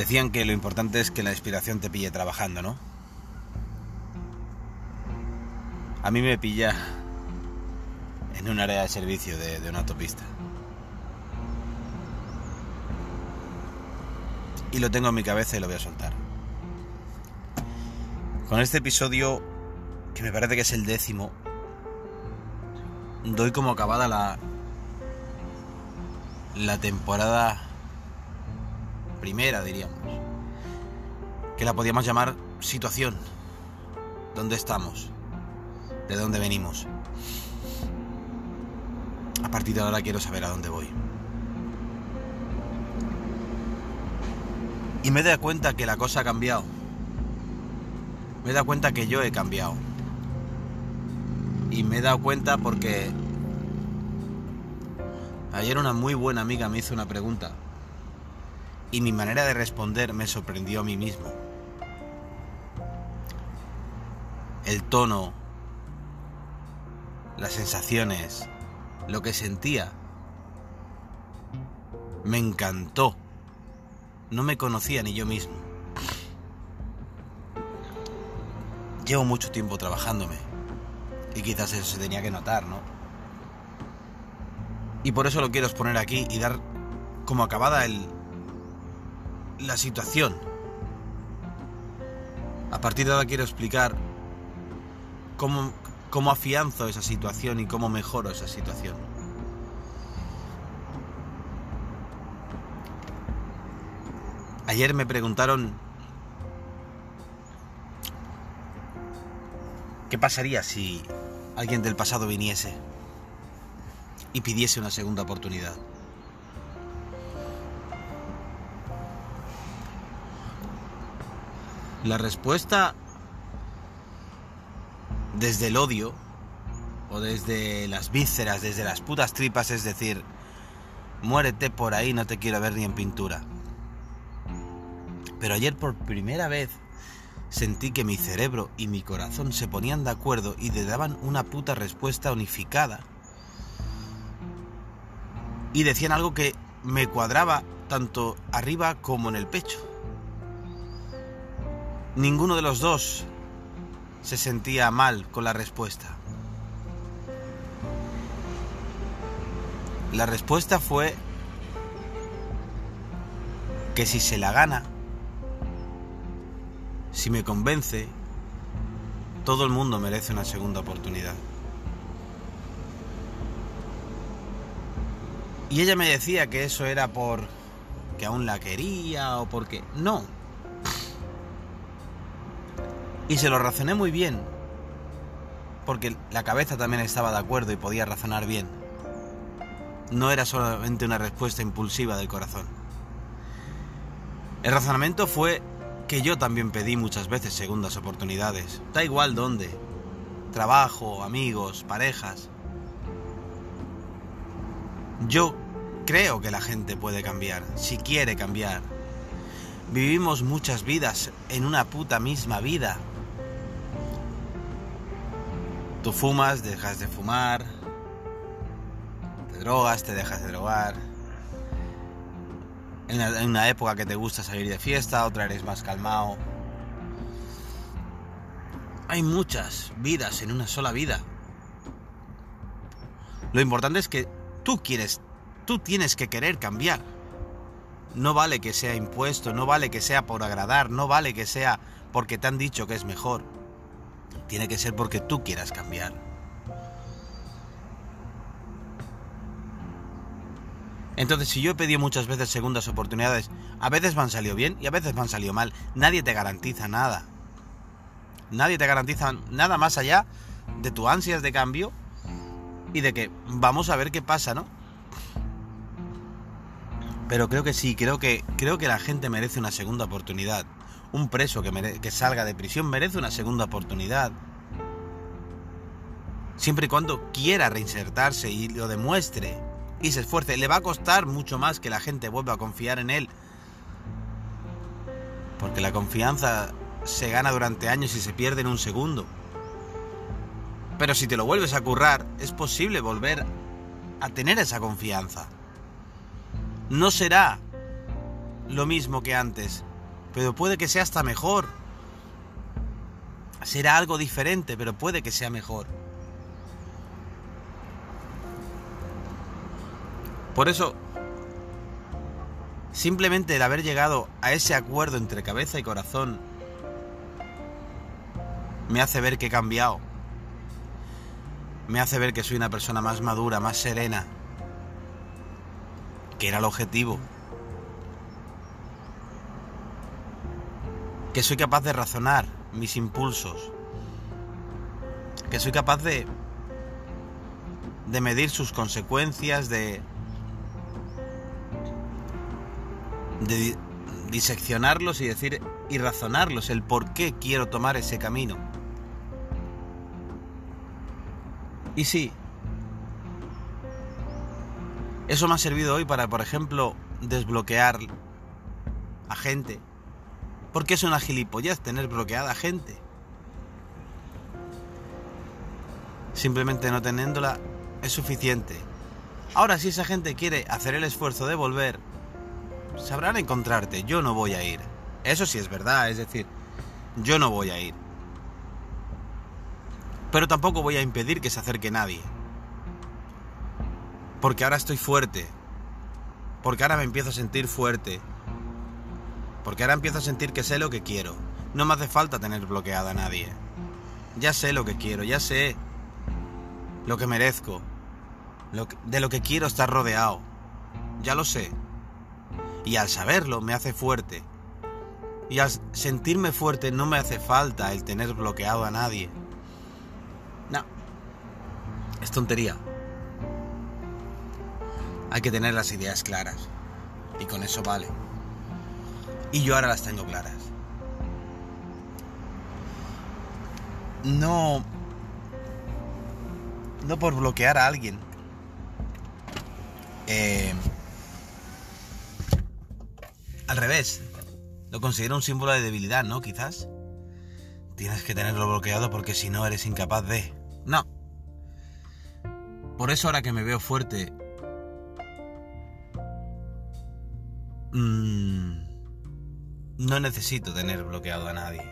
Decían que lo importante es que la inspiración te pille trabajando, ¿no? A mí me pilla en un área de servicio de, una autopista. Y lo tengo en mi cabeza y lo voy a soltar. Con este episodio, que me parece que es el décimo, doy como acabada la, la temporada primera, diríamos, que la podíamos llamar situación. ¿Dónde estamos? ¿De dónde venimos? A partir de ahora quiero saber a dónde voy. Y me he dado cuenta que la cosa ha cambiado. Me he dado cuenta que yo he cambiado. Y me he dado cuenta porque ayer una muy buena amiga me hizo una pregunta y mi manera de responder me sorprendió a mí mismo. El tono, las sensaciones, lo que sentía, me encantó. No me conocía ni yo mismo. Llevo mucho tiempo trabajándome y quizás eso se tenía que notar, ¿no? Y por eso lo quiero exponer aquí y dar como acabada el, la situación. A partir de ahora quiero explicar cómo, cómo afianzo esa situación y cómo mejoro esa situación. Ayer me preguntaron qué pasaría si alguien del pasado viniese y pidiese una segunda oportunidad. La respuesta desde el odio o desde las vísceras, desde las putas tripas, es decir, muérete por ahí, no te quiero ver ni en pintura. Pero ayer por primera vez sentí que mi cerebro y mi corazón se ponían de acuerdo y le daban una puta respuesta unificada. Y decían algo que me cuadraba tanto arriba como en el pecho. Ninguno de los dos se sentía mal con la respuesta. La respuesta fue que si se la gana, si me convence, todo el mundo merece una segunda oportunidad. Y ella me decía que eso era por que aún la quería o porque... No, y se lo razoné muy bien, porque la cabeza también estaba de acuerdo y podía razonar bien. No era solamente una respuesta impulsiva del corazón. El razonamiento fue que yo también pedí muchas veces segundas oportunidades, da igual dónde, trabajo, amigos, parejas. Yo creo que la gente puede cambiar, si quiere cambiar. Vivimos muchas vidas en una puta misma vida Tú fumas, dejas de fumar, te drogas, te dejas de drogar. En una, época que te gusta salir de fiesta, otra eres más calmado. Hay muchas vidas en una sola vida. Lo importante es que tú quieres, tú tienes que querer cambiar. No vale que sea impuesto, no vale que sea por agradar, no vale que sea porque te han dicho que es mejor tiene que ser porque tú quieras cambiar. Entonces, si yo he pedido muchas veces segundas oportunidades, a veces me han salido bien y a veces me han salido mal. Nadie te garantiza nada. Nadie te garantiza nada más allá de tu ansias de cambio y de que vamos a ver qué pasa, ¿no? Pero creo que sí, creo que creo que la gente merece una segunda oportunidad. Un preso que, salga de prisión merece una segunda oportunidad. Siempre y cuando quiera reinsertarse y lo demuestre y se esfuerce. Le va a costar mucho más que la gente vuelva a confiar en él. Porque la confianza se gana durante años y se pierde en un segundo. Pero si te lo vuelves a currar, es posible volver a tener esa confianza. No será lo mismo que antes, pero puede que sea hasta mejor. Será algo diferente, pero puede que sea mejor. Por eso, simplemente el haber llegado a ese acuerdo entre cabeza y corazón me hace ver que he cambiado. Me hace ver que soy una persona más madura, más serena, que era el objetivo. Que soy capaz de razonar mis impulsos. Que soy capaz de de medir sus consecuencias, de de diseccionarlos y decir y razonarlos el por qué quiero tomar ese camino. Y sí, eso me ha servido hoy para, por ejemplo, desbloquear a gente. Porque es una gilipollez tener bloqueada gente. Simplemente no teniéndola es suficiente. Ahora, si esa gente quiere hacer el esfuerzo de volver, sabrán encontrarte, yo no voy a ir. Eso sí es verdad, es decir, yo no voy a ir. Pero tampoco voy a impedir que se acerque nadie. Porque ahora estoy fuerte. Porque ahora me empiezo a sentir fuerte. Porque ahora empiezo a sentir que sé lo que quiero. No me hace falta tener bloqueada a nadie. Ya sé lo que quiero, ya sé lo que merezco. de lo que quiero estar rodeado. Ya lo sé. Y al saberlo me hace fuerte. Y al sentirme fuerte no me hace falta el tener bloqueado a nadie. No. Es tontería. Hay que tener las ideas claras. Y con eso vale. Y yo ahora las tengo claras. No... No por bloquear a alguien. Eh, al revés, lo considero un símbolo de debilidad, ¿no? Quizás. Tienes que tenerlo bloqueado porque si no eres incapaz de... No. Por eso ahora que me veo fuerte... Mmm, no necesito tener bloqueado a nadie.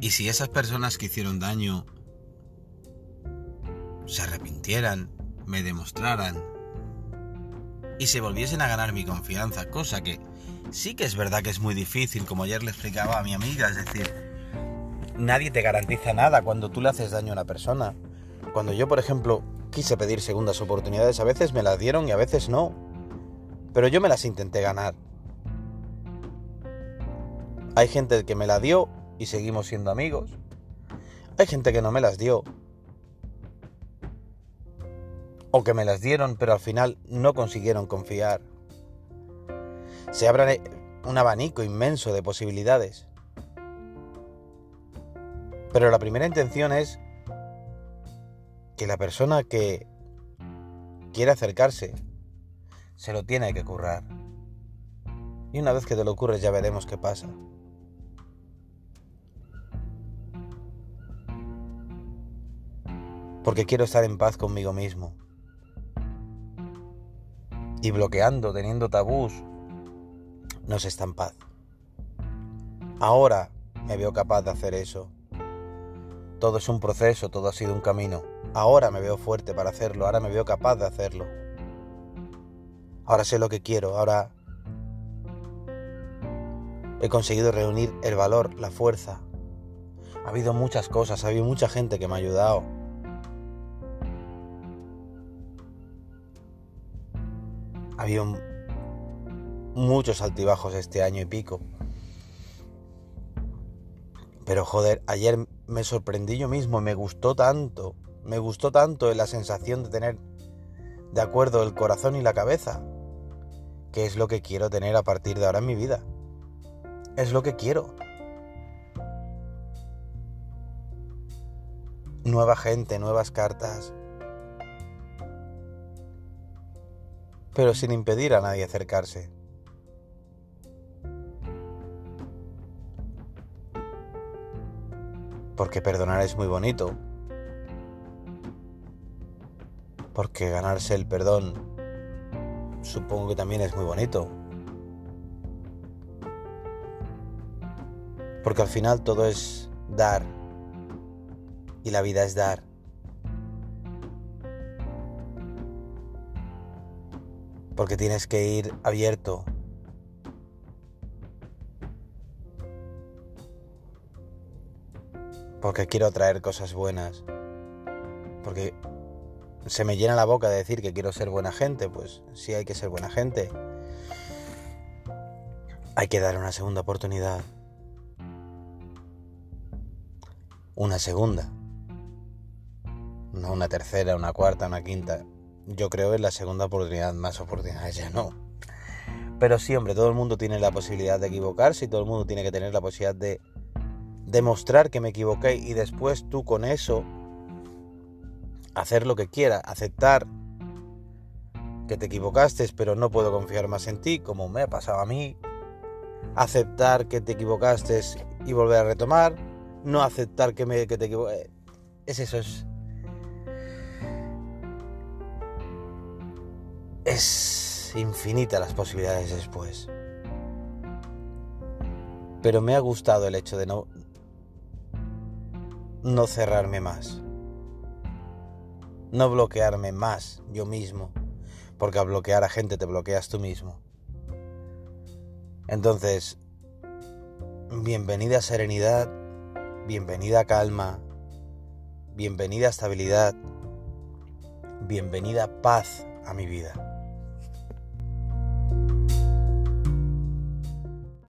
Y si esas personas que hicieron daño se arrepintieran, me demostraran y se volviesen a ganar mi confianza, cosa que sí que es verdad que es muy difícil, como ayer le explicaba a mi amiga, es decir, nadie te garantiza nada cuando tú le haces daño a una persona. Cuando yo, por ejemplo, quise pedir segundas oportunidades, a veces me las dieron y a veces no, pero yo me las intenté ganar. Hay gente que me la dio y seguimos siendo amigos. Hay gente que no me las dio o que me las dieron pero al final no consiguieron confiar. Se abre un abanico inmenso de posibilidades. Pero la primera intención es que la persona que quiere acercarse se lo tiene que currar. Y una vez que te lo ocurres ya veremos qué pasa. Porque quiero estar en paz conmigo mismo y bloqueando, teniendo tabús, no se está en paz. Ahora me veo capaz de hacer eso. Todo es un proceso, todo ha sido un camino. Ahora me veo fuerte para hacerlo, ahora me veo capaz de hacerlo. Ahora sé lo que quiero, ahora he conseguido reunir el valor, la fuerza. Ha habido muchas cosas, ha habido mucha gente que me ha ayudado. Ha habido muchos altibajos este año y pico. Pero joder, ayer me sorprendí yo mismo, me gustó tanto, me gustó tanto la sensación de tener de acuerdo el corazón y la cabeza, que es lo que quiero tener a partir de ahora en mi vida. Es lo que quiero. Nueva gente, nuevas cartas, pero sin impedir a nadie acercarse. Porque perdonar es muy bonito. Porque ganarse el perdón supongo que también es muy bonito. Porque al final todo es dar. Y la vida es dar. Porque tienes que ir abierto. Porque quiero traer cosas buenas. Porque se me llena la boca de decir que quiero ser buena gente. Pues sí hay que ser buena gente. Hay que dar una segunda oportunidad. Una segunda. No una tercera, una cuarta, una quinta. Yo creo que es la segunda oportunidad, más oportunidades ya no. Pero sí, hombre, todo el mundo tiene la posibilidad de equivocarse y todo el mundo tiene que tener la posibilidad de demostrar que me equivoqué y después tú con eso hacer lo que quiera, aceptar que te equivocaste, pero no puedo confiar más en ti, como me ha pasado a mí, aceptar que te equivocaste y volver a retomar, no aceptar que, me, que te equivoqué. Es eso, es. Es infinita las posibilidades después. Pero me ha gustado el hecho de no, no cerrarme más. No bloquearme más yo mismo. Porque al bloquear a gente te bloqueas tú mismo. Entonces, bienvenida serenidad, bienvenida calma, bienvenida estabilidad, bienvenida paz a mi vida.